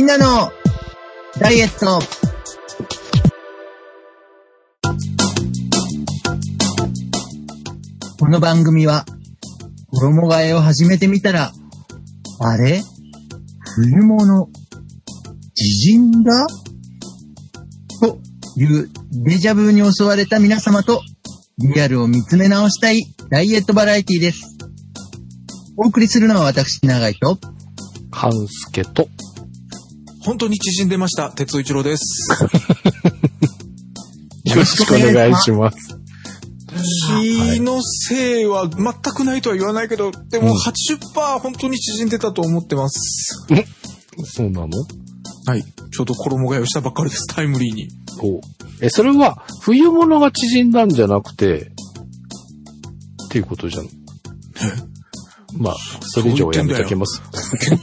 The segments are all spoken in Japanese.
みんなのダイエット。この番組は、衣替えを始めてみたら、あれ？冬物、自陣だ？というデジャブに襲われた皆様と、リアルを見つめ直したいダイエットバラエティです。お送りするのは私、長井と、半助と、本当に縮んでました。哲夫一郎です。よろしくお願いします。気のせいは全くないとは言わないけど、でもうん80%本当に縮んでたと思ってます。そうなの？はい。ちょうど衣替えをしたばっかりです。タイムリーに。おえ、それは、冬物が縮んだんじゃなくて、っていうことじゃん。まあ、それ以上はやめときます。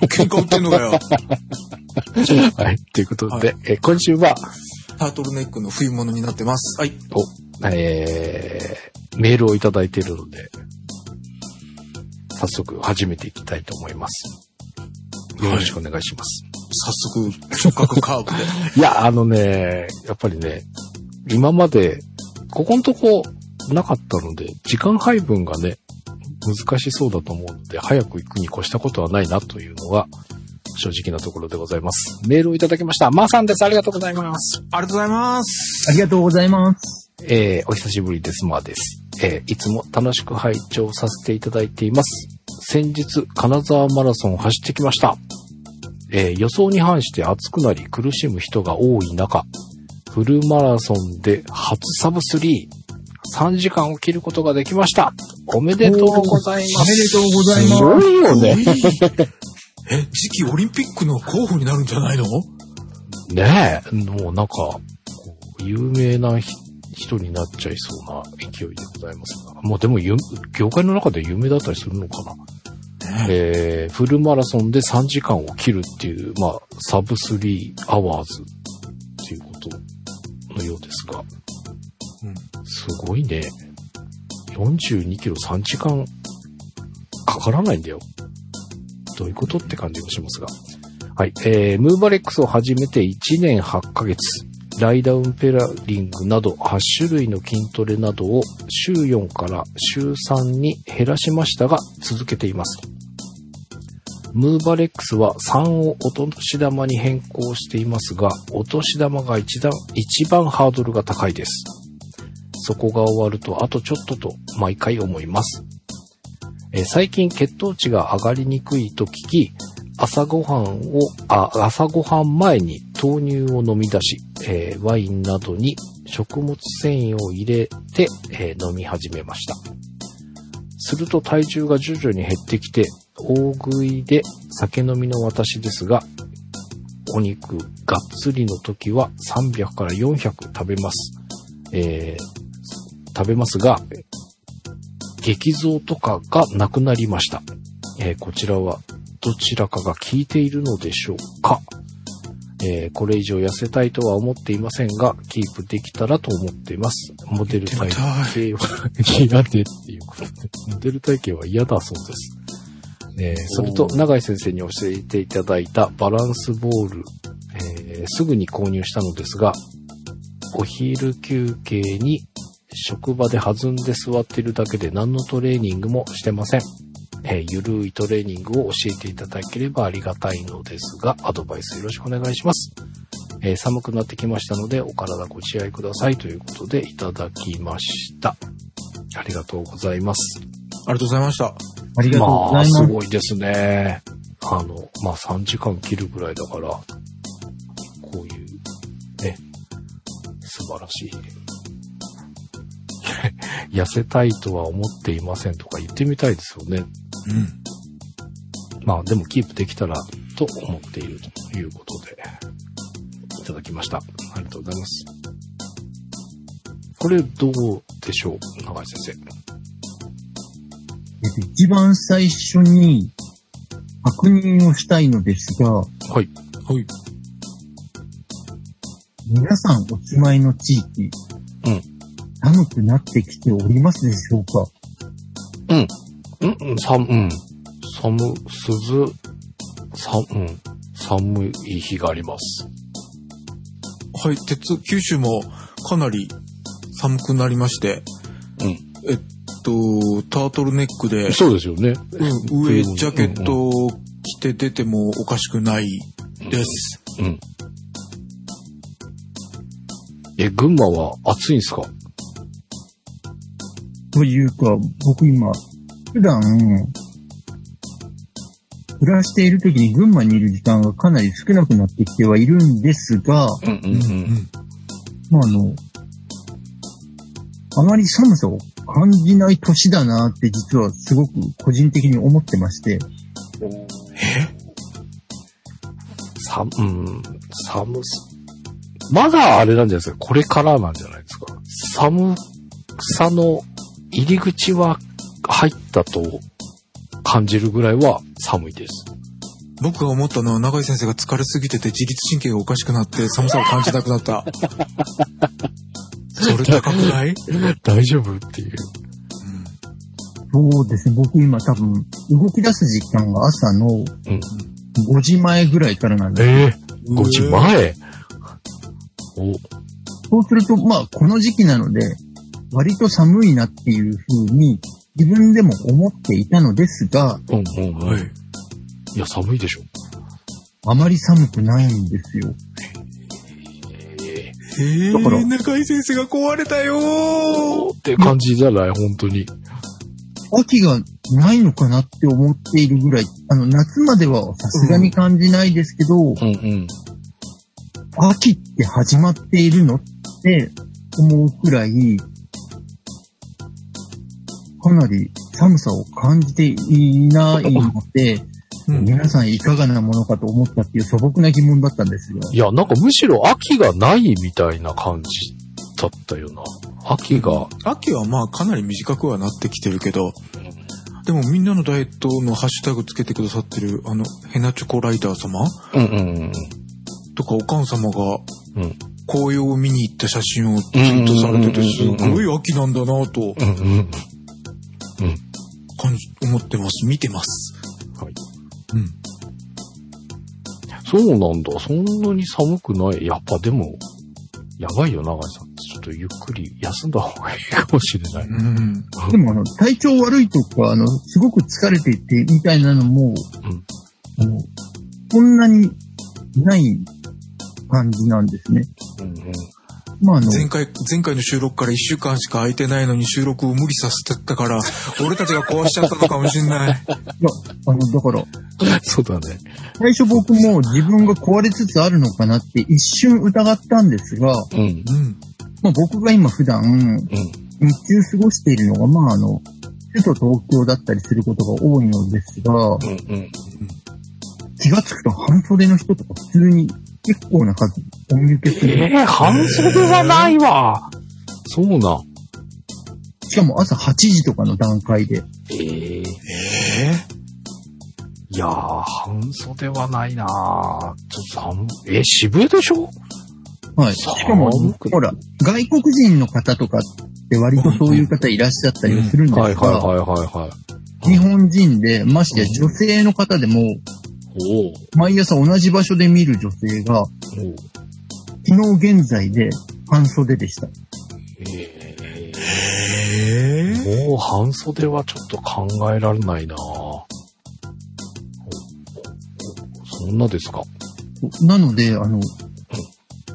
喧嘩売ってんのかよ。はい。ということで、え今週は、タートルネックの冬物になってます。はい。お、えー、メールをいただいているので、早速始めていきたいと思います。よろしくお願いします。早速、直角カーブで。いや、あのね、やっぱりね、今まで、ここのとこなかったので、時間配分がね、難しそうだと思うので、早く行くに越したことはないなというのが、正直なところでございます。メールをいただきました。まーさんです。ありがとうございます。ありがとうございます。ありがとうございます。えー、お久しぶりです。まーです。えー、いつも楽しく拝聴させていただいています。先日、金沢マラソンを走ってきました。えー予想に反して暑くなり苦しむ人が多い中、フルマラソンで初サブ3、3時間を切ることができました。おめでとうございます。おめでとうございますすごいよね。え、次期オリンピックの候補になるんじゃないの？ねえ、もうなんか、こう有名なひ人になっちゃいそうな勢いでございますが。もうでもゆ、業界の中で有名だったりするのかな。えー、フルマラソンで3時間を切るっていう、まあ、サブ3アワーズっていうことのようですが。すごいね。42キロ3時間かからないんだよ。どういうことって感じがしますが。はい。えー、ムーバレックスを始めて1年8ヶ月。ライダウンペラリングなど8種類の筋トレなどを週4から週3に減らしましたが続けています。ムーバレックスは3をお年玉に変更していますが、お年玉が一段一番ハードルが高いです。そこが終わるとあとちょっとと毎回思います。え最近血糖値が上がりにくいと聞き、朝ごはんを、あ、朝ごはん前に豆乳を飲み出し、えーワインなどに食物繊維を入れて、えー飲み始めました。すると体重が徐々に減ってきて、大食いで酒飲みの私ですが、お肉がっつりの時は300から400食べます。えー食べますが、激増とかがなくなりました。えーこちらはどちらかが効いているのでしょうか、えーこれ以上痩せたいとは思っていませんが、キープできたらと思っています。モデル体型は嫌でっていうことで、モデル体型は嫌だそうです。えーそれと、永井先生に教えていただいたバランスボール、えーすぐに購入したのですが、お昼休憩に職場で弾んで座っているだけで何のトレーニングもしてません。えーゆるいトレーニングを教えていただければありがたいのですが、アドバイスよろしくお願いします。えー寒くなってきましたので、お体ご自愛くださいということでいただきました。ありがとうございます。ありがとうございました。ありがとうごまあ、ざいますす。ごいですね。あの、まあ3時間切るぐらいだから、こういう、ね、素晴らしい。痩せたいとは思っていませんとか言ってみたいですよね。うん。まあでもキープできたらと思っているということで、いただきました。ありがとうございます。これどうでしょう長井先生？えっと一番最初に確認をしたいのですが、はい。はい。皆さんお住まいの地域、うん寒くなってきておりますでしょうか？うん、うん、寒、うん。寒、涼、さ、うん。寒い日があります。はい、鉄、九州もかなり寒くなりまして、うん。えっと、タートルネックで、そうですよね。うん、上ジャケットを着て出てもおかしくないです。うん。え、群馬は暑いんすか？というか、僕今、普段、暮らしている時に群馬にいる時間がかなり少なくなってきてはいるんですが、うんうんうん。まあ、あの、あまり寒さを感じない年だなって実はすごく個人的に思ってまして、さ、うん、寒す。まだあれなんじゃないですか？これからなんじゃないですか？寒さの入り口は入ったと感じるぐらいは寒いです。僕が思ったのは、長井先生が疲れすぎてて自律神経がおかしくなって寒さを感じなくなった。それ高くない？大丈夫？っていう。そうですね、僕今多分動き出す時間が朝のうん。5時前ぐらいからなんで、ええ5時前？お、そうすると、まあ、この時期なので、割と寒いなっていう風に自分でも思っていたのですが、うんうんうん。はい。いや、寒いでしょ。あまり寒くないんですよ。えへえだから中井先生が壊れたよーって感じじゃない？本当に。秋がないのかなって思っているぐらい、あの、夏まではさすがに感じないですけど、うんうん。秋って始まっているのって思うくらい、かなり寒さを感じていないので、うん皆さんいかがなものかと思ったっていう素朴な疑問だったんですが、いや、なんかむしろ秋がないみたいな感じだったよな。秋が、秋はまあかなり短くはなってきてるけど、でもみんなのダイエットのハッシュタグつけてくださってる、あの、ヘナチョコライダー様？うんうんとかおかん様がうん。うん。紅葉を見に行った写真をツイートされてて、すごい秋なんだなとうんうん。感じ、思ってます。見てます。はい。うん。そうなんだ。そんなに寒くない。やっぱでも、やばいよ、長井さん。ちょっとゆっくり休んだ方がいいかもしれない。うん。でもあの、体調悪いとか、あの、すごく疲れていてみたいなのも、あの、こんなにない感じなんですね。うんうん。まああの、前回、前回の収録から1週間しか空いてないのに収録を無理させてたから、俺たちが壊しちゃったのかもしんない。いや、あの、だから、そうだね。最初僕も自分が壊れつつあるのかなって一瞬疑ったんですが、うん。うん。まあ僕が今普段、うん。日中過ごしているのが、まああの、首都東京だったりすることが多いのですが、うんうん。気がつくと半袖の人とか普通に結構な数お見受けする。ええ半袖はないわ。そうな。しかも朝8時とかの段階で。えええいやー、半袖はないなーちょっと寒い。え、渋谷でしょ？はい。しかもほら、外国人の方とかって割とそういう方いらっしゃったりはするんですはいはいが、はいはいはい。日本人で、ましてや女性の方でも、毎朝同じ場所で見る女性が、昨日現在で半袖でした。えええー、もう半袖はちょっと考えられないなおそんなですか？なので、あの、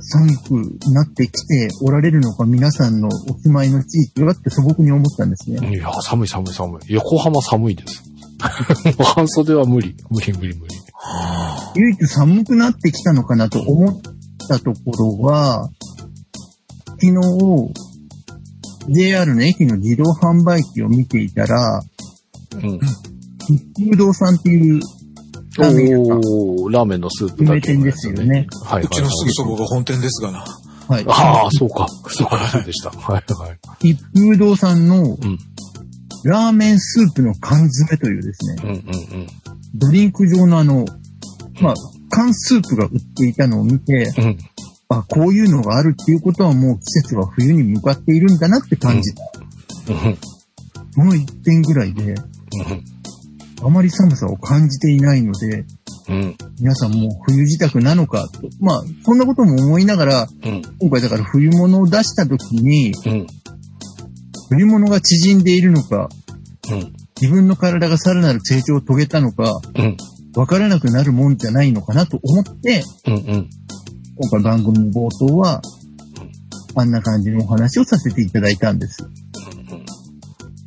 寒くなってきておられるのか皆さんのお住まいの地域はって素朴に思ったんですね。いや、寒い寒い寒い。横浜寒いです。もう半袖は無理。無理無理無理。唯一寒くなってきたのかなと思ったところは、昨日、JR の駅の自動販売機を見ていたら、うん。一風堂さんっていうラーメン屋さん、おー、ラーメンのスープだけの店ですよね。はいはい、うちのすぐそばが本店ですがな。はい。ああ、そうか。そうか、そうでした。はいはい。一風堂さんのうん。ラーメンスープの缶詰というですね、うんうんうん。ドリンク状のあの、まあ、缶スープが売っていたのを見て、うん。あ、こういうのがあるっていうことはもう季節は冬に向かっているんだなって感じた。うん。この一点ぐらいで、うん。あまり寒さを感じていないので、うん。皆さんもう冬支度なのかと。まあ、そんなことも思いながら、うん。今回だから冬物を出した時に、うん。冬物が縮んでいるのか、うん。自分の体がさらなる成長を遂げたのか、うん。わからなくなるもんじゃないのかなと思って、うん。うん。今回番組冒頭は、あんな感じのお話をさせていただいたんです。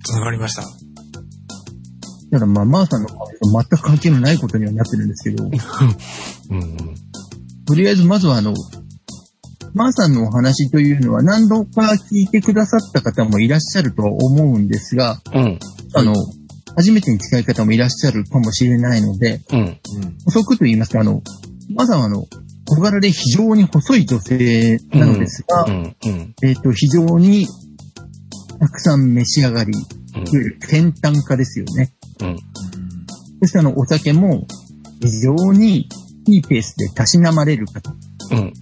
繋がりました。ただまあ、マーさんの話と全く関係のないことにはなってるんですけど、うん。とりあえずまずはあの、マーさんのお話というのは何度か聞いてくださった方もいらっしゃるとは思うんですが、うん。あの、初めてに近い方もいらっしゃるかもしれないので、うん。うん。補足と言いますか、あの、マーさんはあの、小柄で非常に細い女性なのですが、うん。うん。えっ、と、非常にたくさん召し上がり、いわゆる健炭家ですよね。うん。そしてあの、お酒も非常にいいペースでたしなまれる方。うん。うん。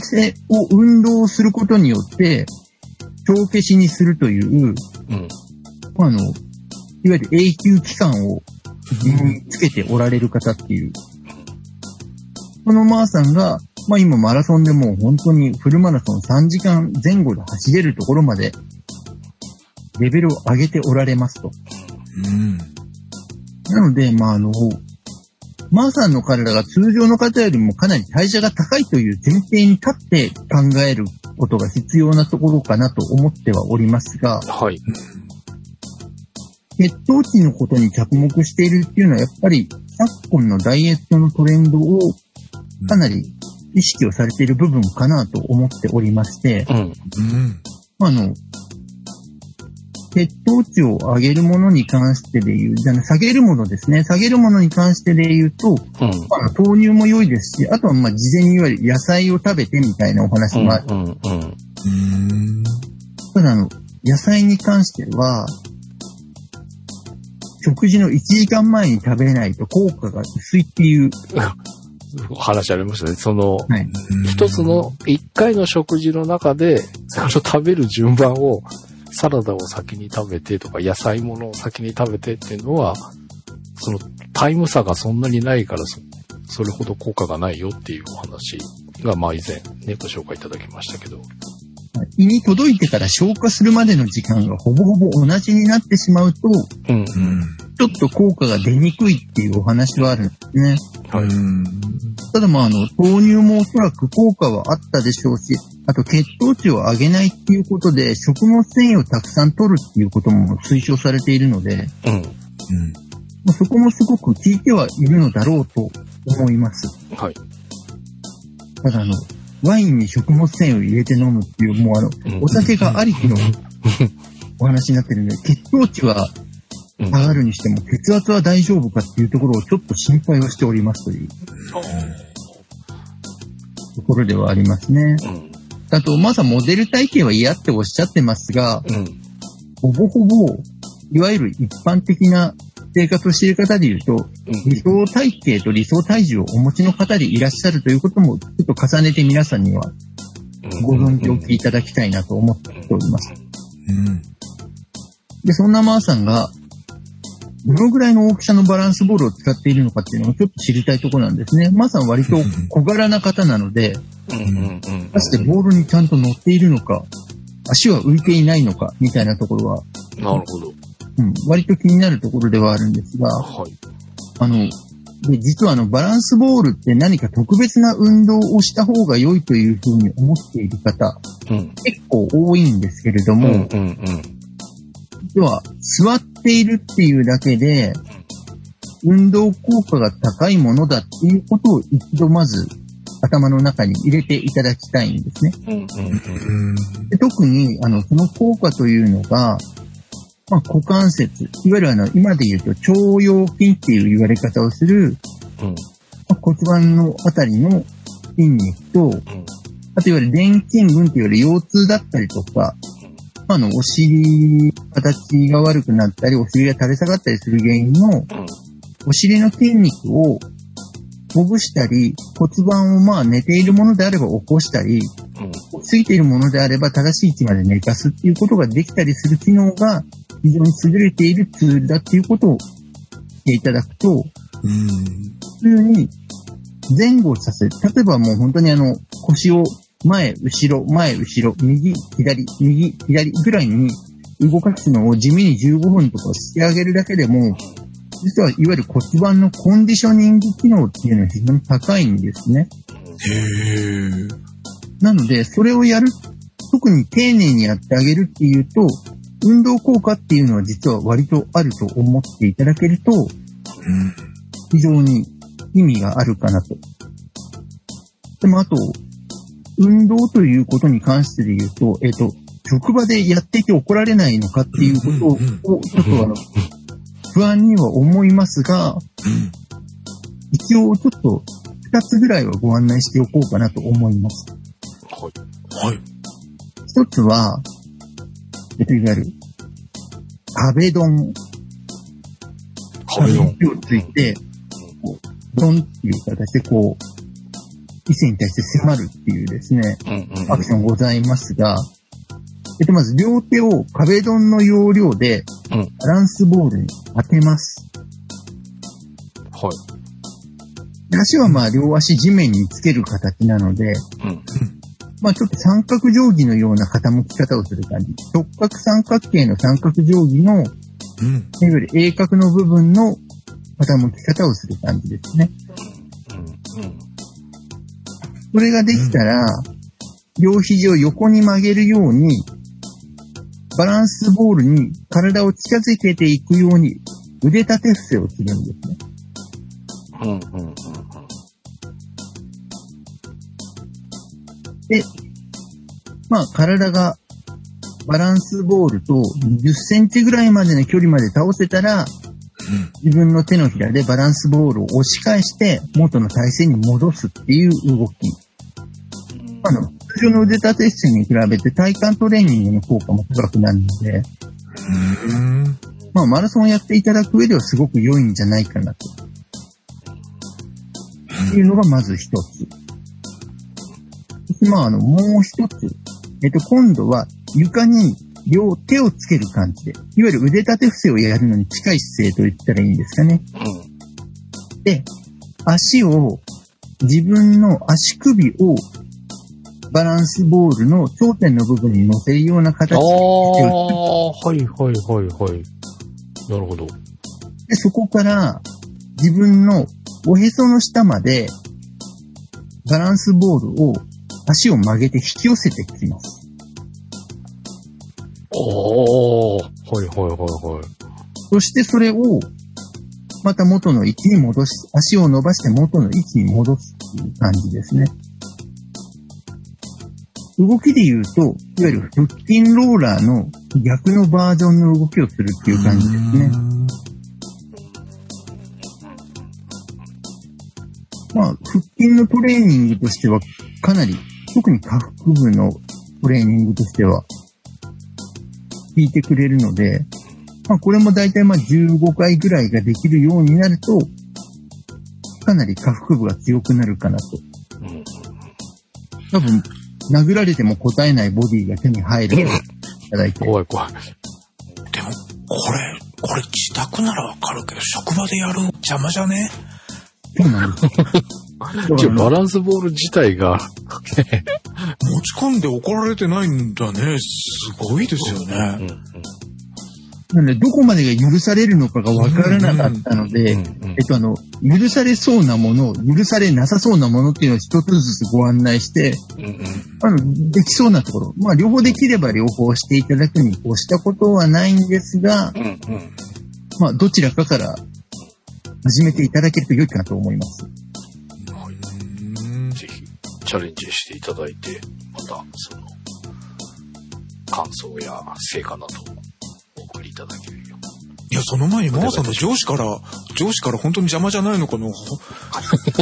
それを運動することによって、帳消しにするという、うん。あの、いわゆる永久期間をつけておられる方っていう。このマーさんが、まあ今マラソンでもう本当にフルマラソン3時間前後で走れるところまで、レベルを上げておられますと。うん。なので、まああの、マーさんの体が通常の方よりもかなり代謝が高いという前提に立って考えることが必要なところかなと思ってはおりますが、はい。血糖値のことに着目しているっていうのは、やっぱり昨今のダイエットのトレンドをかなり意識をされている部分かなと思っておりまして、うん。うん。あの、血糖値を上げるものに関してで言う、じゃあ下げるものですね。下げるものに関してで言うと、うん。まあ、豆乳も良いですし、あとはまあ事前にいわゆる野菜を食べてみたいなお話もある。うん。うん。うん。ただあの、野菜に関しては、食事の1時間前に食べないと効果が薄いっていう、話ありましたね。その、はい。一つの、一回の食事の中で、その食べる順番を、サラダを先に食べてとか、野菜ものを先に食べてっていうのは、そのタイム差がそんなにないからそ、それほど効果がないよっていうお話が、まあ以前ね、ご紹介いただきましたけど。胃に届いてから消化するまでの時間がほぼほぼ同じになってしまうと、うん。うん。ちょっと効果が出にくいっていうお話はあるんですね。はい。うん。ただまああの、豆乳もおそらく効果はあったでしょうし、あと血糖値を上げないっていうことで、食物繊維をたくさん取るっていうことも推奨されているので、うん。うん。まあそこもすごく効いてはいるのだろうと思います。はい。ただあの、ワインに食物繊維を入れて飲むっていう、もうあの、うんお酒がありきの お話になってるんで、血糖値はうん上がるにしても、血圧は大丈夫かっていうところをちょっと心配をしておりますというところではありますね。うん。あと、まずはモデル体型は嫌っておっしゃってますが、うん。ほぼほぼ、いわゆる一般的な生活をしている方で言うと、理想体型と理想体重をお持ちの方でいらっしゃるということも、ちょっと重ねて皆さんにはご存知おきいただきたいなと思っております。うん。で、そんなマーさんが、どのぐらいの大きさのバランスボールを使っているのかっていうのをちょっと知りたいところなんですね。マーさんは割と小柄な方なので、うん。うん。うん。果たしてボールにちゃんと乗っているのか、足は浮いていないのか、みたいなところは、なるほど。うん、割と気になるところではあるんですが、はい。あの、で、実はあの、バランスボールって何か特別な運動をした方が良いというふうに思っている方、うん。結構多いんですけれども、うん。うん。うん。実は座っているっていうだけで、運動効果が高いものだっていうことを一度まず頭の中に入れていただきたいんですね。うん。うん。うん。で特に、あの、その効果というのが、まあ、股関節、いわゆるあの、今で言うと腸腰筋っていう言われ方をする、うん。まあ骨盤のあたりの筋肉と、うん。あといわゆる電筋群っていわれる腰痛だったりとか、まああの、お尻、形が悪くなったり、お尻が垂れ下がったりする原因の、うん。お尻の筋肉をほぐしたり、骨盤をまあ寝ているものであれば起こしたり、うん。ついているものであれば正しい位置まで寝かすっていうことができたりする機能が非常に優れているツールだっていうことをしていただくと、うん。普通に前後させ、例えばもう本当にあの、腰を前、後ろ、前、後ろ、右、左、右、左ぐらいに動かすのを地味に15分とかしてあげるだけでも、実はいわゆる骨盤のコンディショニング機能っていうのは非常に高いんですね。へえ。なので、それをやる、特に丁寧にやってあげるっていうと、運動効果っていうのは実は割とあると思っていただけると、うん。非常に意味があるかなと。でもあと、運動ということに関してで言うと、えっ、と、職場でやっていて怒られないのかっていうことを、ちょっとあの、不安には思いますが、うん。一応ちょっと二つぐらいはご案内しておこうかなと思います。はい。はい。一つは、えっと、いわゆる、壁ドン。壁ドン壁をついて、こう、ドンっていう形でこう、異性に対して迫るっていうですね、アクションございますが、えっと、まず両手を壁ドンの要領でうんバランスボールに当てます。はい。で足はまあ両足地面につける形なので、うん。まあちょっと三角定規のような傾き方をする感じ。直角三角形の三角定規の、いわうん。ゆる鋭角の部分の傾き方をする感じですね。うん。うん。それができたら、両肘を横に曲げるように、バランスボールに体を近づけていくように腕立て伏せをするんですね。で、まあ体がバランスボールと10センチぐらいまでの距離まで倒せたら、自分の手のひらでバランスボールを押し返して元の体勢に戻すっていう動き。あの、通常の腕立て伏せに比べて体幹トレーニングの効果も高くなるので、まあマラソンをやっていただく上ではすごく良いんじゃないかなと。っていうのがまず一つ。そしてまああの、もう一つ。えっと、今度は床に両手をつける感じで、いわゆる腕立て伏せをやるのに近い姿勢と言ったらいいんですかね。で、足を、自分の足首をバランスボールの頂点の部分に乗せるような形ああ、ではいはいはいはい。なるほど。で、そこから自分のおへその下までバランスボールを足を曲げて引き寄せてきます。おー、はいはいはいはい。そしてそれをまた元の位置に戻し、足を伸ばして元の位置に戻すっていう感じですね。動きで言うと、いわゆる腹筋ローラーの逆のバージョンの動きをするっていう感じですね。まあ、腹筋のトレーニングとしては、かなり、特に下腹部のトレーニングとしては、効いてくれるので、まあ、これも大体まあ15回ぐらいができるようになると、かなり下腹部が強くなるかなと。うん多分、殴られても答えないボディが手に入る。いただいて。怖い怖い。でも、これ、これ自宅ならわかるけど、職場でやるの邪魔じゃね？そうなんです。じゃあバランスボール自体が、持ち込んで怒られてないんだね。すごいですようんね。なので、どこまでが許されるのかがわからなかったので、えっと、あの、許されそうなもの、許されなさそうなものっていうのを一つずつご案内して、うんうんあの、できそうなところ。まあ、両方できれば両方していただくに越したことはないんですが、うんうんまあ、どちらかから始めていただけると良いかなと思います。チャレンジしていただいて、また、その、感想や成果などをお送りいただけるよいや、その前に、マーさんの上司から、上司から本当に邪魔じゃないのかの、ほ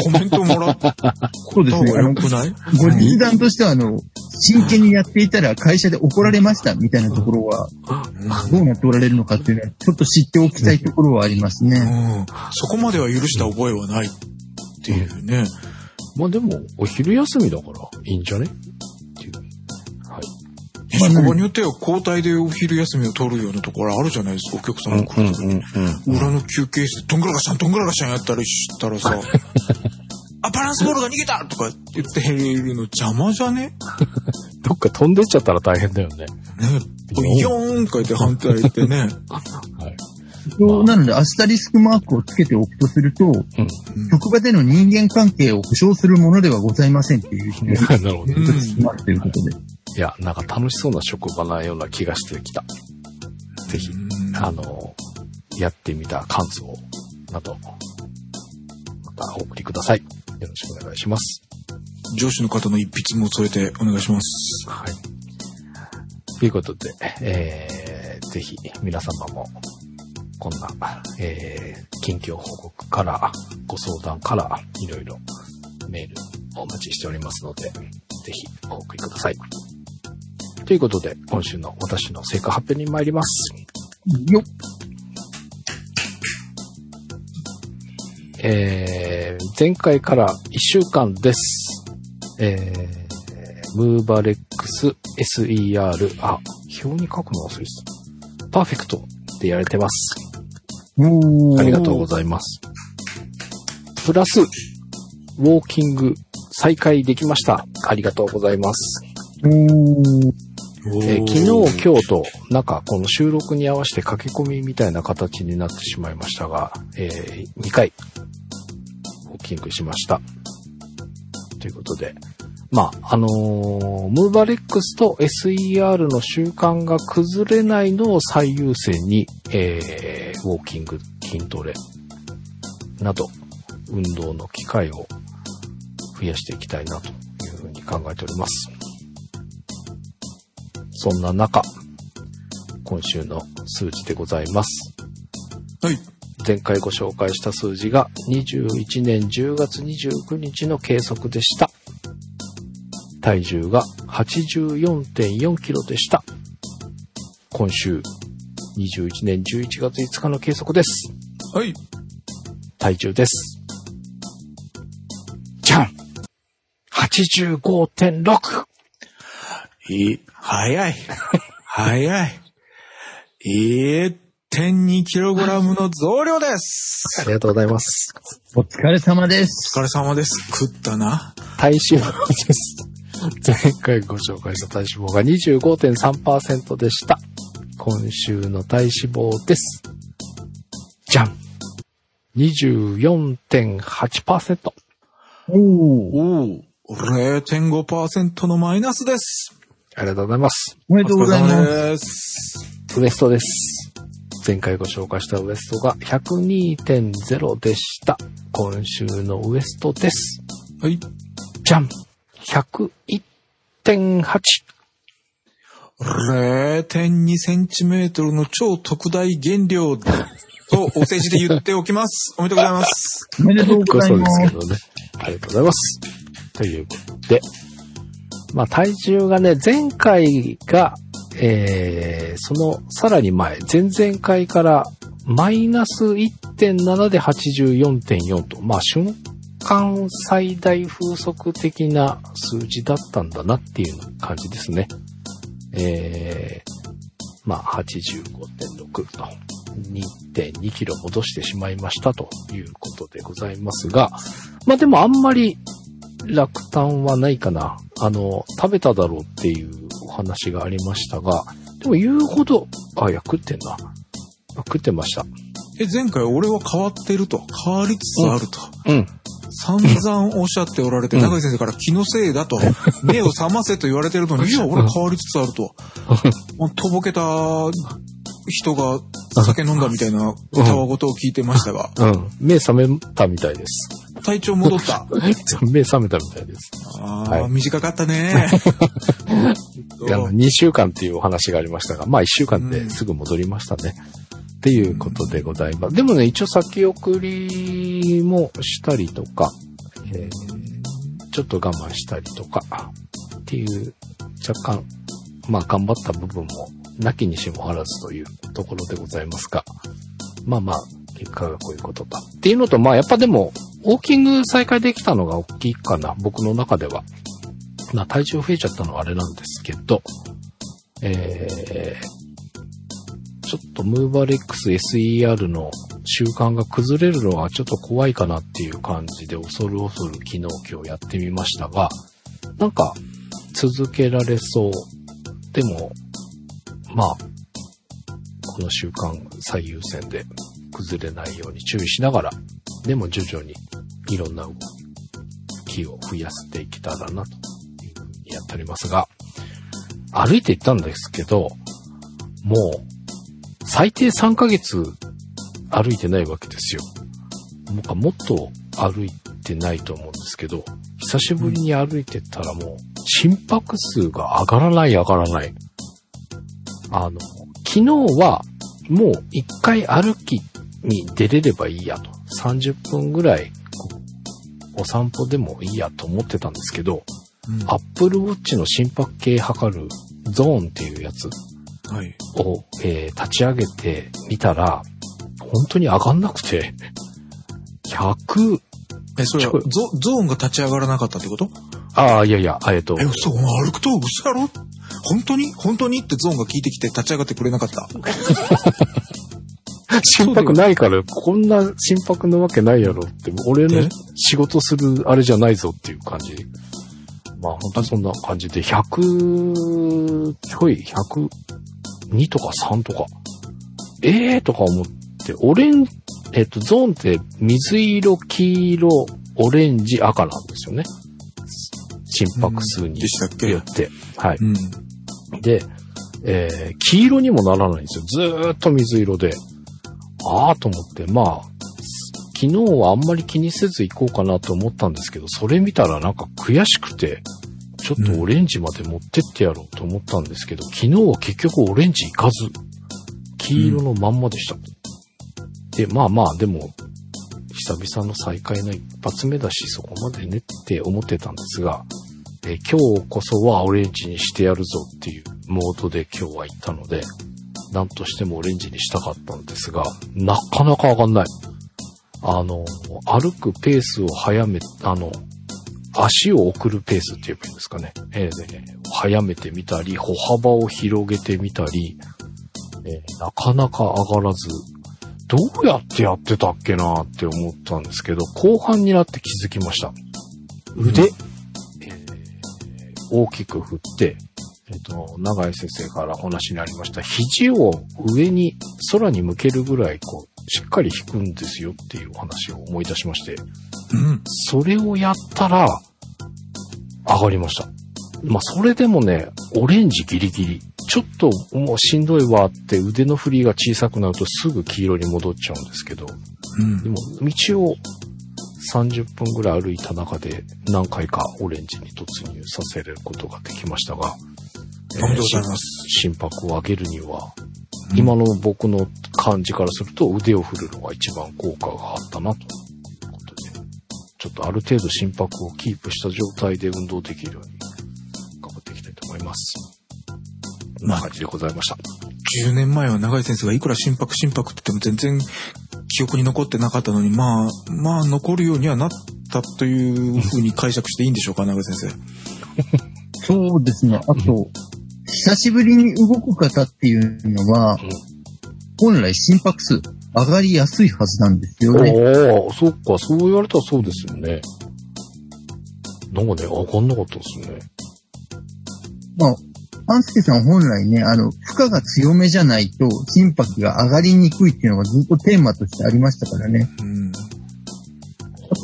コメントをもらったそうですね。あの方がよ、くない？ご実弾としては、あの、真剣にやっていたら会社で怒られましたみたいなところは、どうなっておられるのかっていうのは、ちょっと知っておきたいところはありますね。うん。そこまでは許した覚えはないっていうね。まあでも、お昼休みだからいいんじゃね？っていう。はい。まあによっては交代でお昼休みを取るようなところあるじゃないですか、お客さんが来るときに。うん。裏の休憩室でどんぐらがしゃん、どんぐらがしゃんやったりしたらさ、あ、バランスボールが逃げたとか言ってるの邪魔じゃね？どっか飛んでっちゃったら大変だよね。ねビヨーンとか言って反対言ってね。はい。そうなので、アスタリスクマークをつけておくとすると、うん。職場での人間関係を保障するものではございませんっていうふうに なるほど。うんなっていることで。いや、なんか楽しそうな職場なような気がしてきた。ぜひ、うんあの、やってみた感想など、またお送りください。よろしくお願いします。上司の方の一筆も添えてお願いします。はい。ということで、えー、ぜひ皆様も、こんな、えー、近況報告から、ご相談から、いろいろメールお待ちしておりますので、ぜひお送りください。ということで、今週の私の成果発表に参ります。よっ。えー、前回から1週間です。えー、ムーバレックス SER、あ、表に書くの忘れてた。パーフェクトってやれてます。ありがとうございます。プラス、ウォーキング再開できました。ありがとうございます。えー昨日、今日と、なんかこの収録に合わせて駆け込みみたいな形になってしまいましたが、え2回、ウォーキングしました。ということで、まあ、あのームーバレックスと SER の習慣が崩れないのを最優先に、えーウォーキング、筋トレなど、運動の機会を増やしていきたいなというふうに考えております。そんな中、今週の数字でございます。はい。前回ご紹介した数字が21年10月29日の計測でした。体重が84.4キロでした。今週21年11月5日の計測です。はい。体重です。じゃん !85.6! いい、早い。早い。1.2kg の増量です。ありがとうございます。お疲れ様です。お疲れ様です。食ったな。体脂肪です。前回ご紹介した体脂肪が25.3%でした。今週の体脂肪です。じゃん !24.8%。おーおお、0.5%のマイナスです。ありがとうございます。おめでとうございます。ウエストです。前回ご紹介したウエストが102.0でした。今週のウエストです。はい。じゃん !101.8。0.2センチメートルの超特大減量とお世辞で言っておきます。おめでとうございます。おめでとうございそうでますす。けどね。ありがとうございます。ということで、まあ体重がね、前回が、えー、そのさらに前、前々回からマイナス1.7で84.4と、まあ瞬間最大風速的な数字だったんだなっていう感じですね。えー、まあ85.6と2.2キロ戻してしまいましたということでございますが、まあでもあんまり落胆はないかな。あの、食べただろうっていうお話がありましたが、でも言うほど、あ、いや、食ってんな。あ食ってました。え、前回俺は変わってると。変わりつつあると。うん。散々おっしゃっておられて、うん中井先生から気のせいだと。目を覚ませと言われてるのに、いや、俺変わりつつあると。とぼけた人が酒飲んだみたいなたわごとを聞いてましたが、うん。目覚めたみたいです。体調戻った。目覚めたみたいです。ああ、はい短かったね。あの2週間っていうお話がありましたが、まあ1週間ですぐ戻りましたね。っていうことでございます。でもね、一応先送りもしたりとか、えーちょっと我慢したりとか、っていう若干、まあ頑張った部分もなきにしもあらずというところでございますが、まあまあ、結果がこういうことだ。っていうのと、まあやっぱでも、ウォーキング再開できたのが大きいかな、僕の中では。まあ体重増えちゃったのはあれなんですけど、えー、ちょっとムーバレックス SER の習慣が崩れるのはちょっと怖いかなっていう感じで恐る恐る昨日今日やってみましたが、なんか続けられそう。でも、まあ、この習慣最優先で崩れないように注意しながら、でも徐々にいろんな動きを増やしていけたらなというふうにやっておりますが、歩いて行ったんですけど、もう最低3ヶ月歩いてないわけですよ。なんかもっと歩いてないと思うんですけど、久しぶりに歩いてったらもう心拍数が上がらない上がらない。あの、昨日はもう一回歩きに出れればいいやと。30分ぐらいお散歩でもいいやと思ってたんですけど、うんアップルウォッチの心拍計測るゾーンっていうやつはい。を、えー立ち上げてみたら、本当に上がんなくて、100、え、それゾ、ゾーンが立ち上がらなかったってこと？ああ、いやいや、えっと。え、、嘘、お前歩くと嘘やろ？本当に？本当にってゾーンが聞いてきて立ち上がってくれなかった？心拍ないから、こんな心拍なわけないやろって、俺のえ？仕事するあれじゃないぞっていう感じ。まあ本当そんな感じで、100ちょい、102とか3とか、ええー、とか思って、オレン、えっと、ゾーンって水色、黄色、オレンジ、赤なんですよね。心拍数によって。はい。うん。で、えー黄色にもならないんですよ。ずーっと水色で。ああと思って、まあ、昨日はあんまり気にせず行こうかなと思ったんですけど、それ見たらなんか悔しくて、ちょっとオレンジまで持ってってやろうと思ったんですけど、昨日は結局オレンジ行かず、黄色のまんまでした。で、まあまあ、でも、久々の再会の一発目だし、そこまでねって思ってたんですが、えー今日こそはオレンジにしてやるぞっていうモードで今日は行ったので、なんとしてもオレンジにしたかったんですが、なかなか上がんない。あの、歩くペースを早め、あの、足を送るペースって言えばいいんですかね。えーで早めてみたり、歩幅を広げてみたり、えーなかなか上がらず、どうやってやってたっけなって思ったんですけど、後半になって気づきました。腕、えー大きく振って、えっ、と、長井先生からお話にありました、肘を上に、空に向けるぐらい、こう、しっかり引くんですよっていうお話を思い出しまして、うん。それをやったら、上がりました。まあ、それでもね、オレンジギリギリ。ちょっともうしんどいわって腕の振りが小さくなるとすぐ黄色に戻っちゃうんですけど、うんで。も道を30分ぐらい歩いた中で何回かオレンジに突入させることができましたが、とうございます。心拍を上げるには、今の僕の感じからすると腕を振るのが一番効果があったなということで、ちょっとある程度心拍をキープした状態で運動できるように頑張っていきたいと思います。こんな感じでございました。10年前は長井先生がいくら心拍心拍って言っても全然記憶に残ってなかったのに、まあ、まあ残るようにはなったというふうに解釈していいんでしょうか、長井先生。そうですね。あと、久しぶりに動く方っていうのは、うん本来心拍数上がりやすいはずなんですよね。おおそっか、そう言われたらそうですよね。なんかね、わかんなかったですね。まあ、パンスケさん本来ね、あの、負荷が強めじゃないと心拍が上がりにくいっていうのがずっとテーマとしてありましたからね。うん。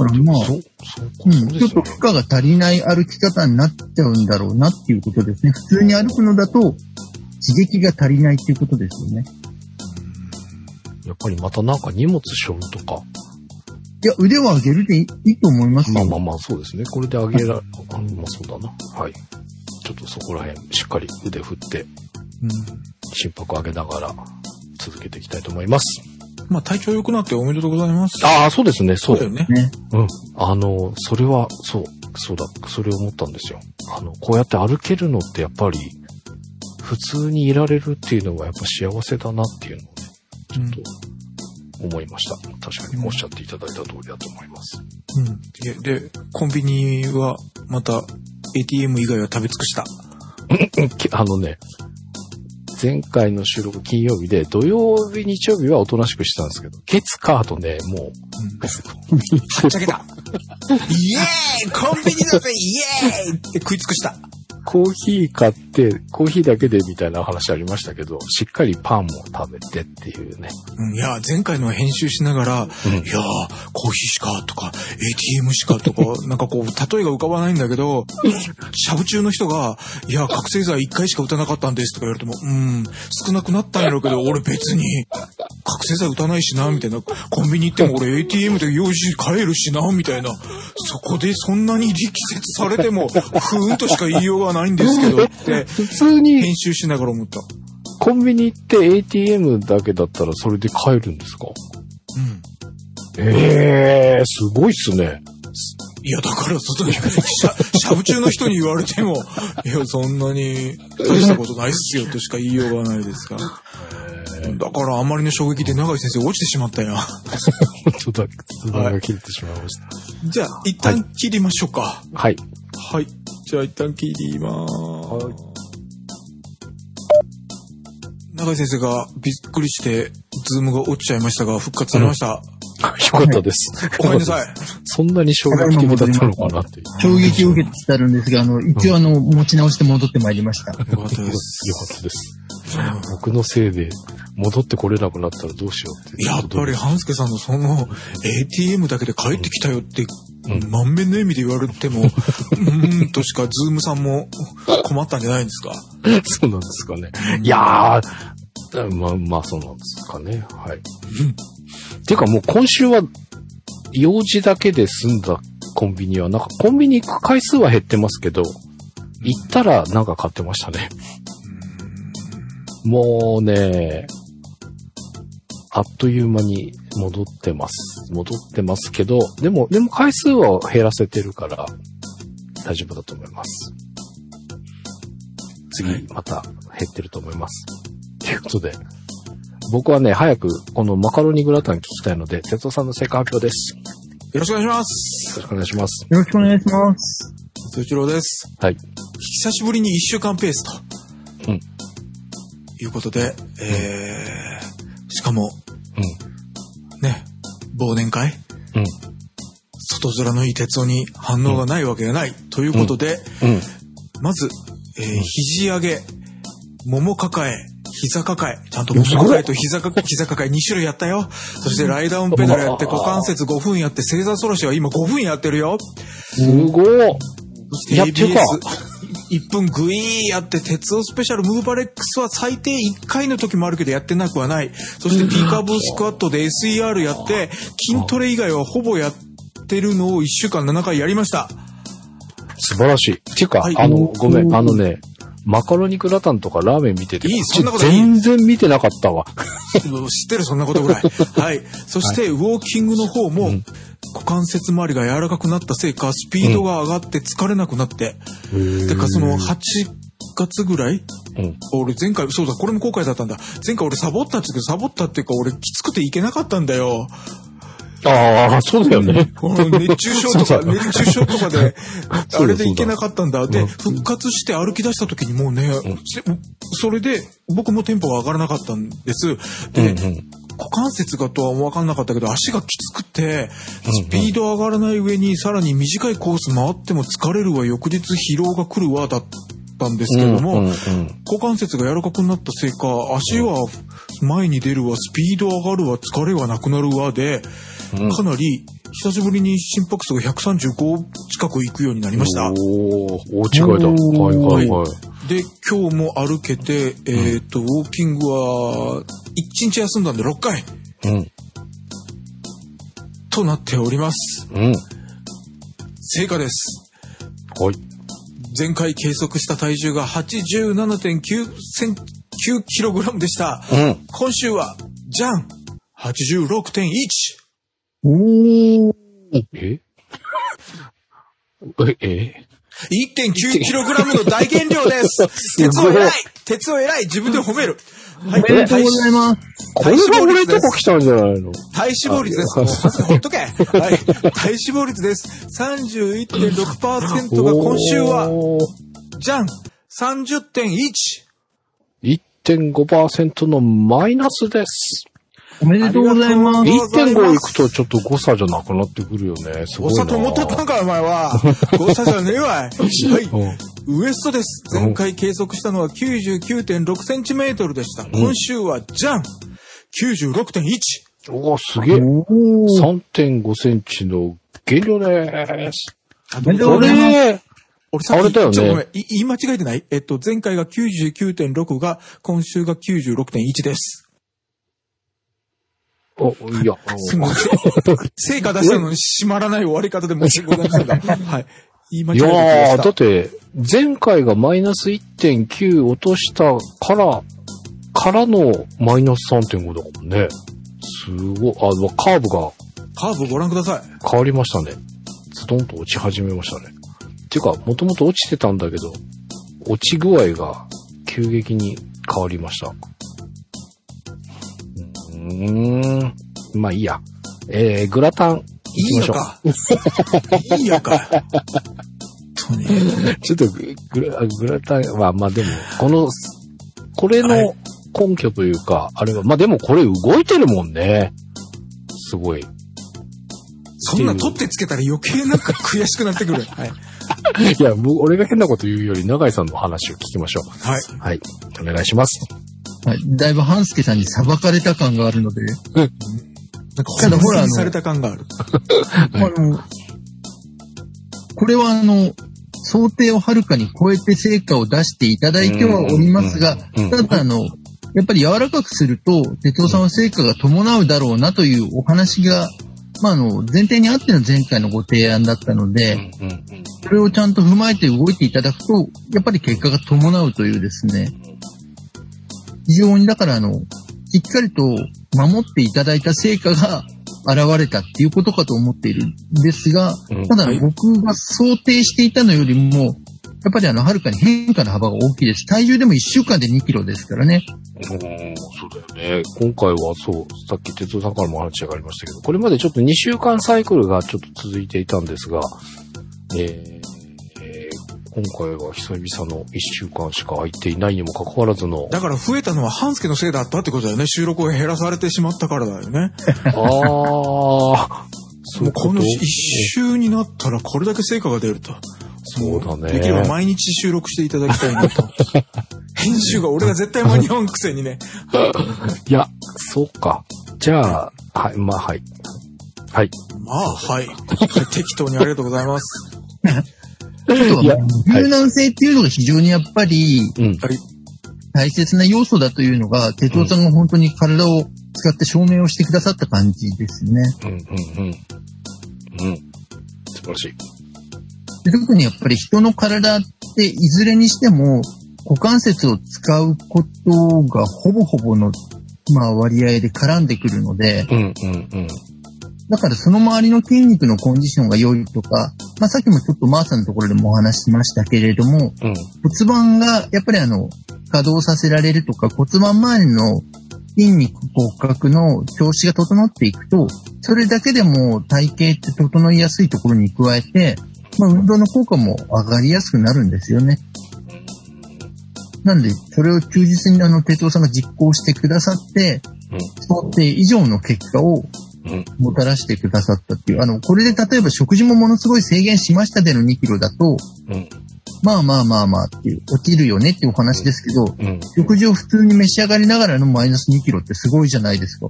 だからまあ、そう、ちょっと負。荷が足りない歩き方になっちゃうんだろうなっていうことですね。普通に歩くのだと刺激が足りないっていうことですよね。やっぱりまたなんか荷物背負うとか、いや、腕を上げるでいいと思いますよ。まあまあまあそうですね。これで上げら、あまあそうだな。はい。ちょっとそこら辺しっかり腕振ってうん。心拍上げながら続けていきたいと思います。まあ体調良くなっておめでとうございます。ああ、そうですね。そう。だよね。ね。うん。あの、それは、そう、そうだ、それを思ったんですよ。あの、こうやって歩けるのってやっぱり、普通にいられるっていうのはやっぱ幸せだなっていうのをね、ちょっと思いました。確かにおっしゃっていただいた通りだと思います。うん。で、でコンビニはまた ATM 以外は食べ尽くした。きあのね、前回の収録金曜日で、土曜日、日曜日はおとなしくしてたんですけど、月、カーとね、もう、はっちゃけた。イエーイコンビニだぜイエーイって食いつくした。コーヒー買って、コーヒーだけでみたいな話ありましたけど、しっかりパンも食べてっていうね。うん、いや、前回のは編集しながら、んいやー、コーヒーしかとか、ATM しかとか、なんかこう、例えが浮かばないんだけど、しゃぶ中の人が、いや、覚醒剤1回しか打たなかったんですとか言われても、うん、少なくなったんやろうけど、俺別に、覚醒剤打たないしな、みたいな。コンビニ行っても俺 ATM で用紙買えるしな、みたいな。そこでそんなに力説されても、ふーんとしか言いようがないんですけどって、普通に編集しながら思った。コンビニ行って ATM だけだったらそれで買えるんですか？うん。ええー、すごいっすね。いや、だから、その、しゃ、しゃぶ中の人に言われても、いや、そんなに大したことないっすよとしか言いようがないですから。だから、あまりの衝撃で長井先生落ちてしまったよ。ちょっと通談が切れてしまいました。じゃあ、一旦切りましょうか。はい。はい。じゃあ、一旦切りまーす。長井先生がびっくりして、ズームが落ちちゃいましたが、復活されました。よかったです。ごめんなさい。そんなに衝撃的だったのかなっていう。衝撃を受けてたるんですが、あの、一応あの、持ち直して戻ってまいりました。よかったでよかす。ったです。僕のせいで戻ってこれなくなったらどうしようって。やっぱり、半助さんのその、ATM だけで帰ってきたよって、うん満面の意味で言われても、うーんとしか、ズームさんも困ったんじゃないんですか？そうなんですかね。いやー、まあ、まあ、そうなんですかね。はい。っていうかもう今週は、用事だけで済んだコンビニは、なんかコンビニ行く回数は減ってますけど、行ったらなんか買ってましたね。もうね、あっという間に戻ってます。戻ってますけど、でも、でも回数は減らせてるから、大丈夫だと思います。次、また減ってると思います。ということで、僕はね、早くこのマカロニグラタン聞きたいので、哲夫さんの成果発表です。よよろしくお願いします。ろしくお願いします。よろしくお願いします。そちろです。はい。久しぶりに一週間ペースと。うんいうことで、えー、しかも、忘年会、うん、外面のいい鉄夫に反応がないわけがない、うん、ということで、まず、えー、肘上げ、もも抱え、膝抱え、ちゃんともも抱えと膝抱え、膝抱え2種類やったよ。そしてライダウンペダルやって、股関節5分やって、正座そろしは今5分やってるよ。すごい。て。1分グイーやって、鉄オスペシャルムーバレックスは最低1回の時もあるけどやってなくはない。そしてピーカーブースクワットで SER やって、筋トレ以外はほぼやってるのを1週間7回やりました。素晴らしい。っていうか、はい、あの、ごめん、あのね、マカロニクラタンとかラーメン見てて、いいそんなこと全然見てなかったわ。知ってる、そんなことぐらい。はい。そして、ウォーキングの方も、うん股関節周りが柔らかくなったせいか、スピードが上がって疲れなくなって、てか、その、8月ぐらい？うん。俺前回、そうだ、これも後悔だったんだ。前回俺サボったんですけど、サボったっていうか俺きつくていけなかったんだよ。ああ、そうだよね。熱中症とか、熱中症とかで、あれでいけなかったんだ。で、うん復活して歩き出した時にもうね、せそれで僕もテンポが上がらなかったんです。で、うんうん。股関節がとは分かんなかったけど、足がきつくて、スピード上がらない上に、さらに短いコース回っても疲れるわ、翌日疲労が来るわ、だったんですけども、うんうんうん股関節が柔らかくなったせいか、足は前に出るわ、スピード上がるわ、疲れはなくなるわで、うんかなり久しぶりに心拍数が135近く行くようになりました。大違いだ。はいはいはい。で、今日も歩けて、えっ、と、ウォーキングは、1日休んだんで6回うん。となっております。うん。成果です。はい。前回計測した体重が87.9セン9キログラムでした。うん。今週は、じゃん !86.1! おー。え？え、え？1.9キログラムの大減量です 鉄を偉い鉄を偉い自分で褒めるはい、おめでとうございます。これが俺とこ来たんじゃないの？体脂肪率です。もうほっとけ。はい。体脂肪率です。31.6%が今週は、じゃん !30.1! 1.5%のマイナスです。おめでとうございます。ありがとうございます1.5いくとちょっと誤差じゃなくなってくるよね。すごいな。誤差と思ったったんか、お前は。誤差じゃねえわい。はい。うんウエストです。前回計測したのは99.6センチメートルでした。今週は、じゃん !96.1! おーすげえ。おー3.5センチの減量です。あおめでとうこございますれ、俺さっき、あれだよねちょっとごめん、い言い間違えてない？えっと、前回が99.6が、今週が96.1です。お、いや、すみません。成果出したのに閉まらない終わり方で申し訳ございませんが。はい。言い間違いえてきまやー、した。だって、前回がマイナス1.9落としたから、からのマイナス3.5だもんね。すごい、あ、カーブがカーブご覧ください。変わりましたね。ズドンと落ち始めましたね。っていうか、もともと落ちてたんだけど、落ち具合が急激に変わりました。うーん。まあいいや。えー、グラタン、いい行きまのしょう。か。いいよか。ちょっとググラ、グラタンは、まあでも、この、これはいの根拠というか、あれは、まあでもこれ動いてるもんね。すごい。そんな取ってつけたら余計なんか悔しくなってくる。はい。いや、もう俺が変なこと言うより、永井さんの話を聞きましょう。はい。はい。お願いします。はい。だいぶ半助さんに裁かれた感があるので、なんか、ただほらされた感がある。あ の、これはあの、想定をはるかに超えて成果を出していただいてはおりますがうん。うん、ただあの、やっぱり柔らかくすると、哲夫さんは成果が伴うだろうなというお話が、まあ、あの、前提にあっての前回のご提案だったので、うん。うん。それをちゃんと踏まえて動いていただくと、やっぱり結果が伴うというですね、非常にだからあの、しっかりと守っていただいた成果が現れたっていうことかと思っているんですが、うんただはい僕が想定していたのよりも、やっぱりあの、はるかに変化の幅が大きいです。体重でも1週間で2キロですからね。うんそうだよね。今回はそう、さっき哲夫さんからも話がありましたけど、これまでちょっと2週間サイクルがちょっと続いていたんですが、えーえー今回は久々の1週間しか空いていないにもかかわらずの、だから増えたのは半助のせいだったってことだよね。収録を減らされてしまったからだよね。ああ、そうこともうこの一週になったらこれだけ成果が出ると。そうだねできれば毎日収録していただきたいなと。編集が俺が絶対間に合わんくせにね。いや、そうか。じゃあ、はい、まあ、はい。はい。まあ、はい。適当にありがとうございます。あと柔軟性っていうのが非常にやっぱり。大切な要素だというのが、哲夫さんが本当に体を使って証明をしてくださった感じですね。うん、うん、うん。うん。素晴らしい。で特にやっぱり人の体っていずれにしても股関節を使うことがほぼほぼの、まあ、割合で絡んでくるので、うん、うん、うん。だからその周りの筋肉のコンディションが良いとか、まあ、さっきもちょっとマーさんのところでもお話ししましたけれども、うん。骨盤がやっぱりあの、稼働させられるとか骨盤周りの筋肉骨格の調子が整っていくと、それだけでも体型って整いやすいところに加えて、まあ運動の効果も上がりやすくなるんですよね。なんで、それを忠実にあの、哲夫さんが実行してくださって、想定以上の結果をうん。もたらしてくださったっていう、あの、これで例えば食事もものすごい制限しましたでの2キロだと、うん。まあまあまあまあっていう、落ちるよねっていうお話ですけど、うん。食事を普通に召し上がりながらのマイナス2キロってすごいじゃないですか。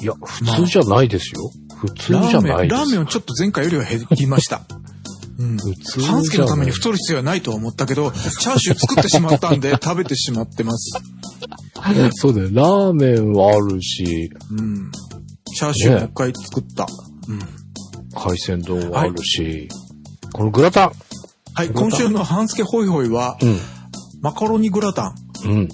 いや、普通じゃないですよ。普通ラじゃーメン、ないです。ラーメンをちょっと前回よりは減りました。うん。半助のために太る必要はないとは思ったけど、チャーシュー作ってしまったんで 食べてしまってます。そうだよ。ラーメンはあるし、うん。チャーシューもう一回作った。うん。海鮮丼はあるし、このグラタン。はい、今週の半助ホイホイは、うん。マカロニグラタン。うん。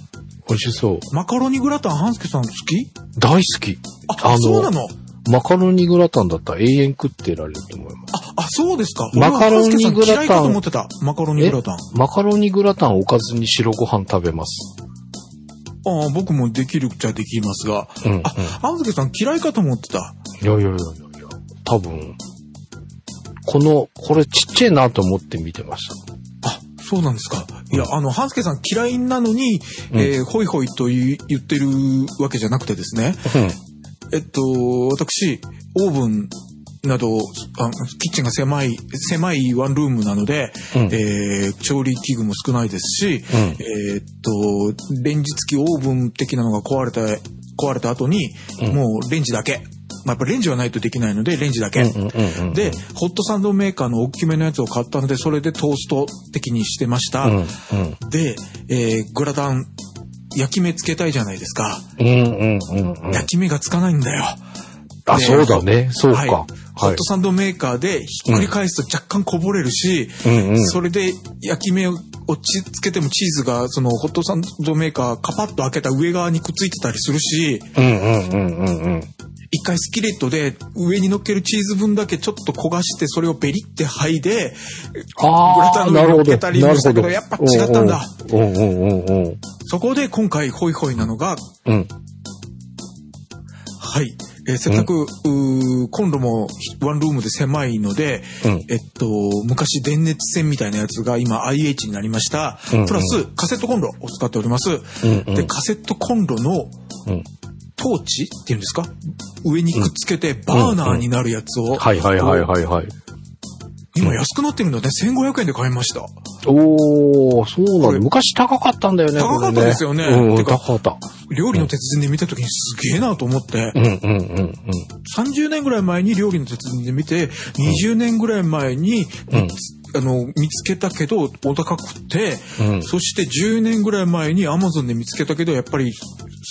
美味しそう。マカロニグラタン半助さん好き？大好き。あ、あのそうなの？マカロニグラタンだったら永遠食ってられると思います。あ、あ、そうですか。マカロニグラタン俺は半助さん嫌いかと思ってた。マカロニグラタン。マカロニグラタンおかずに白ご飯食べます。ああ、僕もできるっちゃできますが。うん、うん。あ、半助さん嫌いかと思ってた。いやいやいやいや多分、この、これちっちゃいなと思って見てました。あ、そうなんですか。いや、あの、半助さん嫌いなのに、うんえーホイホイと言ってるわけじゃなくてですね。えっと、私、オーブンなど、あキッチンが狭い、狭いワンルームなので、うんえー調理器具も少ないですし、うんえーっと、レンジ付きオーブン的なのが壊れた、壊れた後に、うんもうレンジだけ。まあ、やっぱレンジはないとできないので、レンジだけ。うんうんうんうんで、ホットサンドメーカーの大きめのやつを買ったので、それでトースト的にしてました。うんうんで、えーグラタン、焼き目つけたいじゃないですか。うんうんうんうん焼き目がつかないんだよ。あ、でそうだね。そうはいか。はいホット。サンドメーカーでひっくり返すと若干こぼれるし、うんうん。それで焼き目を落ち着けてもチーズがそのホットサンドメーカーカパッと開けた上側にくっついてたりするし、うんうんうんうんうん。一回スキレットで上に乗っけるチーズ分だけちょっと焦がしてそれをベリって剥いで、あグラタンの上に乗っけたりもしたけどやっぱ違ったんだ。そこで今回ホイホイなのが。はい。えーせっかく、うーコンロもワンルームで狭いので、うんえっと、昔電熱線みたいなやつが今 IH になりました。うんうんプラスカセットコンロを使っております。うんうんで、カセットコンロのうん。トーチっていうんですか？上にくっつけてバーナーになるやつを、はいはいはいはいはい。今安くなってるので1500円で買いました。おー、そうなんだ。これ昔高かったんだよね。高かったですよね高かった。料理の鉄人で見た時にすげえなと思って、うんうんうんうん。30年ぐらい前に料理の鉄人で見て、20年ぐらい前に、うんあの、見つけたけど、お高くて、うんそして10年ぐらい前に Amazon で見つけたけど、やっぱり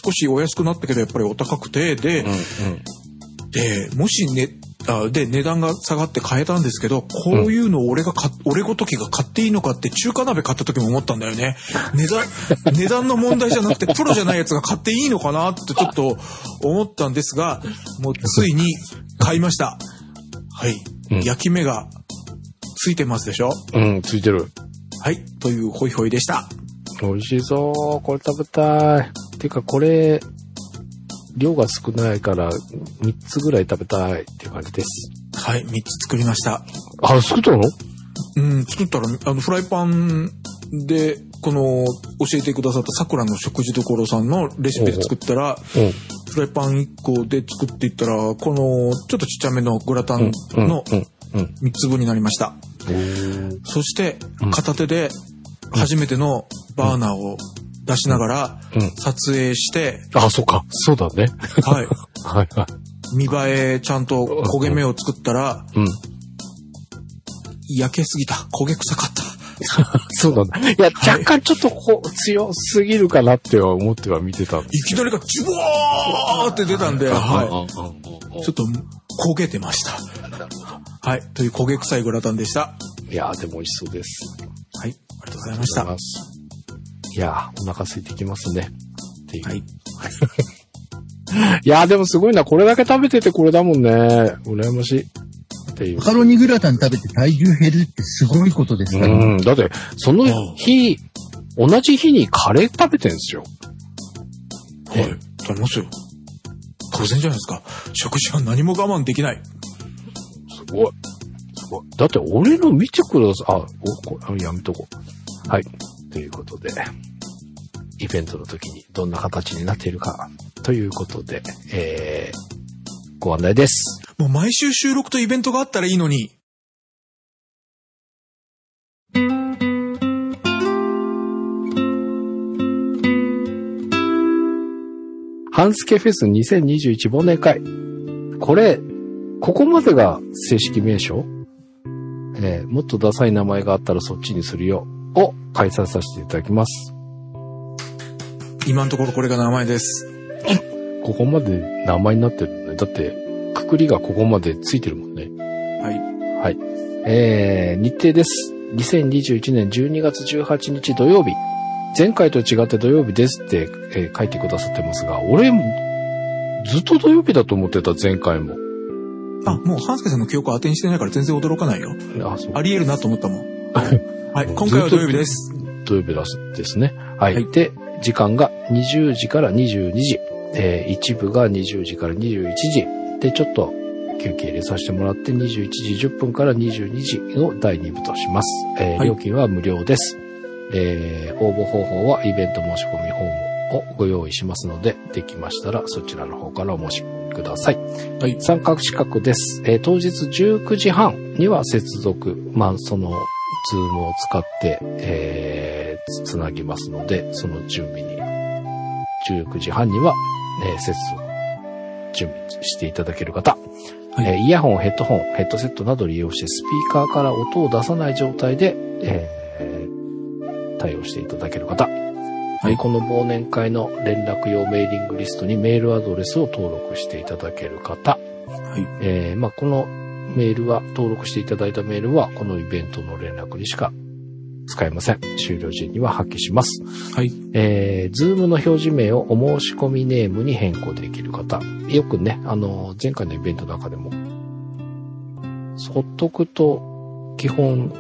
少しお安くなったけど、やっぱりお高くて、で、うんうん。で、もしね、あで、値段が下がって買えたんですけど、こういうのを俺が買っ、俺ごときが買っていいのかって中華鍋買った時も思ったんだよね。値段、値段の問題じゃなくて、プロじゃないやつが買っていいのかなってちょっと思ったんですが、もうついに買いました。はい。うん焼き目がついてますでしょ？うん、ついてる。はい。というホイホイでした。美味しいぞー。これ食べたい。てか、これ、量が少ないから、3つぐらい食べたいっていう感じです。はい。3つ作りました。あ、作ったの？うん、作ったら、あの、フライパンで、この、教えてくださった桜の食事処さんのレシピで作ったら、うん。フライパン1個で作っていったら、この、ちょっとちっちゃめのグラタンうん。のうん。うん。3つ分になりました。そして、片手で初めてのバーナーを出しながらうん。撮影して、あ、そっか。そうだね。はい。はいはい。見栄えちゃんと焦げ目を作ったら、うん。焼けすぎた。焦げ臭かった。そうなんだ。いや、若干ちょっとこう、強すぎるかなっては思っては見てたんでいきなりがジュワーって出たんで、はい。い。ちょっと焦げてました。はい。という焦げ臭いグラタンでした。いやー、でも美味しそうです。はい。ありがとうございました。いやー、お腹空いてきますね。っていう。い。いやー、でもすごいな。これだけ食べててこれだもんね。羨ましい。っていうマ。カロニグラタン食べて体重減るってすごいことですから、うん。だって、その日、同じ日にカレー食べてんすよ。はい。食べますよ。当然じゃないですか。食事は何も我慢できない。すごい。すごい。だって俺の見てください。あ、おこあやめとこう。はい。ということで、イベントの時にどんな形になっているか、ということで、えー、ご案内です。もう毎週収録とイベントがあったらいいのに。ハンスケフェス2021忘年会。これ、ここまでが正式名称？えーもっとダサい名前があったらそっちにするよ。を開催させていただきます。今のところこれが名前です。ここまで名前になってるね。だって、くくりがここまでついてるもんね。はい。はい。えー、日程です。2021年12月18日土曜日。前回と違って土曜日ですって、えー書いてくださってますが、俺、ずっと土曜日だと思ってた、前回も。あ、もう、ハンスケさんの記憶を当てにしてないから全然驚かないよ。あ、そう。あり得るなと思ったもん。はい。今回は土曜日です。土曜日ですですね。はい。はいで、時間が20時から22時。えー一部が20時から21時。で、ちょっと休憩入れさせてもらって21時10分から22時の第2部とします。えーはい料金は無料です。えー、応募方法はイベント申し込みフォームをご用意しますので、できましたらそちらの方からお申しください。はい。参加資格です。えー当日19時半には接続、まあ、その、ズームを使って、えーつつなぎますので、その準備に、19時半には、えー接続、準備していただける方、はい。えーイヤホン、ヘッドホン、ヘッドセットなどを利用してスピーカーから音を出さない状態で、えー対応していただける方、はい。この忘年会の連絡用メーリングリストにメールアドレスを登録していただける方、はい。えーまあ、このメールは、登録していただいたメールは、このイベントの連絡にしか使えません。終了時には破棄します。はい。えー、ズームの表示名をお申し込みネームに変更できる方。よくね、あの、前回のイベントの中でも、ほっとくと、基本、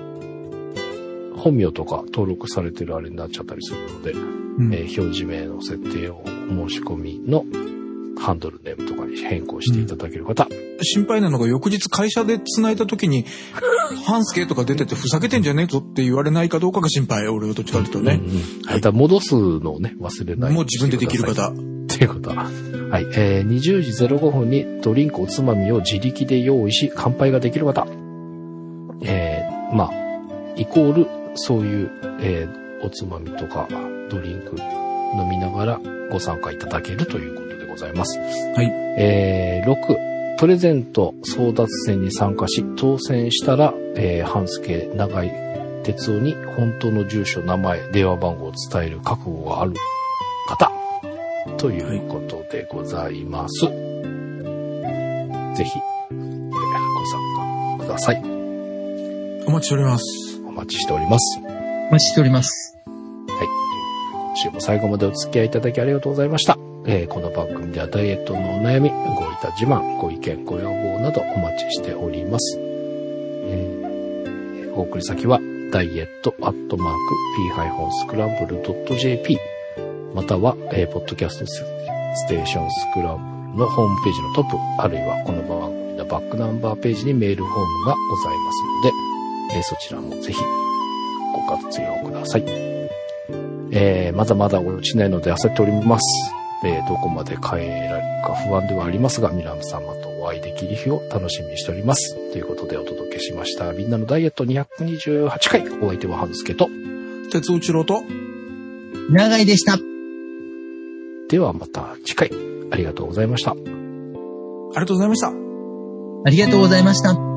本名とか登録されてるあれになっちゃったりするので、うんえー表示名の設定をお申し込みのハンドルネームとかに変更していただける方。心配なのが翌日会社で繋いだ時に、半助とか出ててふざけてんじゃねえぞって言われないかどうかが心配。俺はどっちかっていうとね。うんうんはいまた戻すのをね、忘れないもう自分でできるしてくださいうことは。はい。えー、20時05分にドリンクおつまみを自力で用意し、乾杯ができる方。えー、まあ、イコール、そういう、えー、おつまみとか、ドリンク飲みながらご参加いただけるということでございます。はい。えー、6、プレゼント争奪戦に参加し、当選したら、えー、半助長井哲夫に本当の住所、名前、電話番号を伝える覚悟がある方、ということでございます。ぜひ、えーご参加ください。お待ちしております。お待ちしております。お待ちしております。今週も最後までお付き合いいただきありがとうございました。えーこの番組ではダイエットのお悩み、ごいた自慢、ご意見、ご要望などお待ちしております。えーお送り先は、ダイエットアットマーク p-scramble.jp または、えーポッドキャストステーションスクランブルのホームページのトップ、あるいはこの番組のバックナンバーページにメールフォームがございますので、えーそちらもぜひご活用ください。えーまだまだ落ちないので焦っております。えーどこまで変えられるか不安ではありますが、皆様とお会いできる日を楽しみにしております。ということでお届けしました。みんなのダイエット228回。お相手はハンスケと。鉄尾一郎と、長井でした。ではまた次回。ありがとうございました。ありがとうございました。ありがとうございました。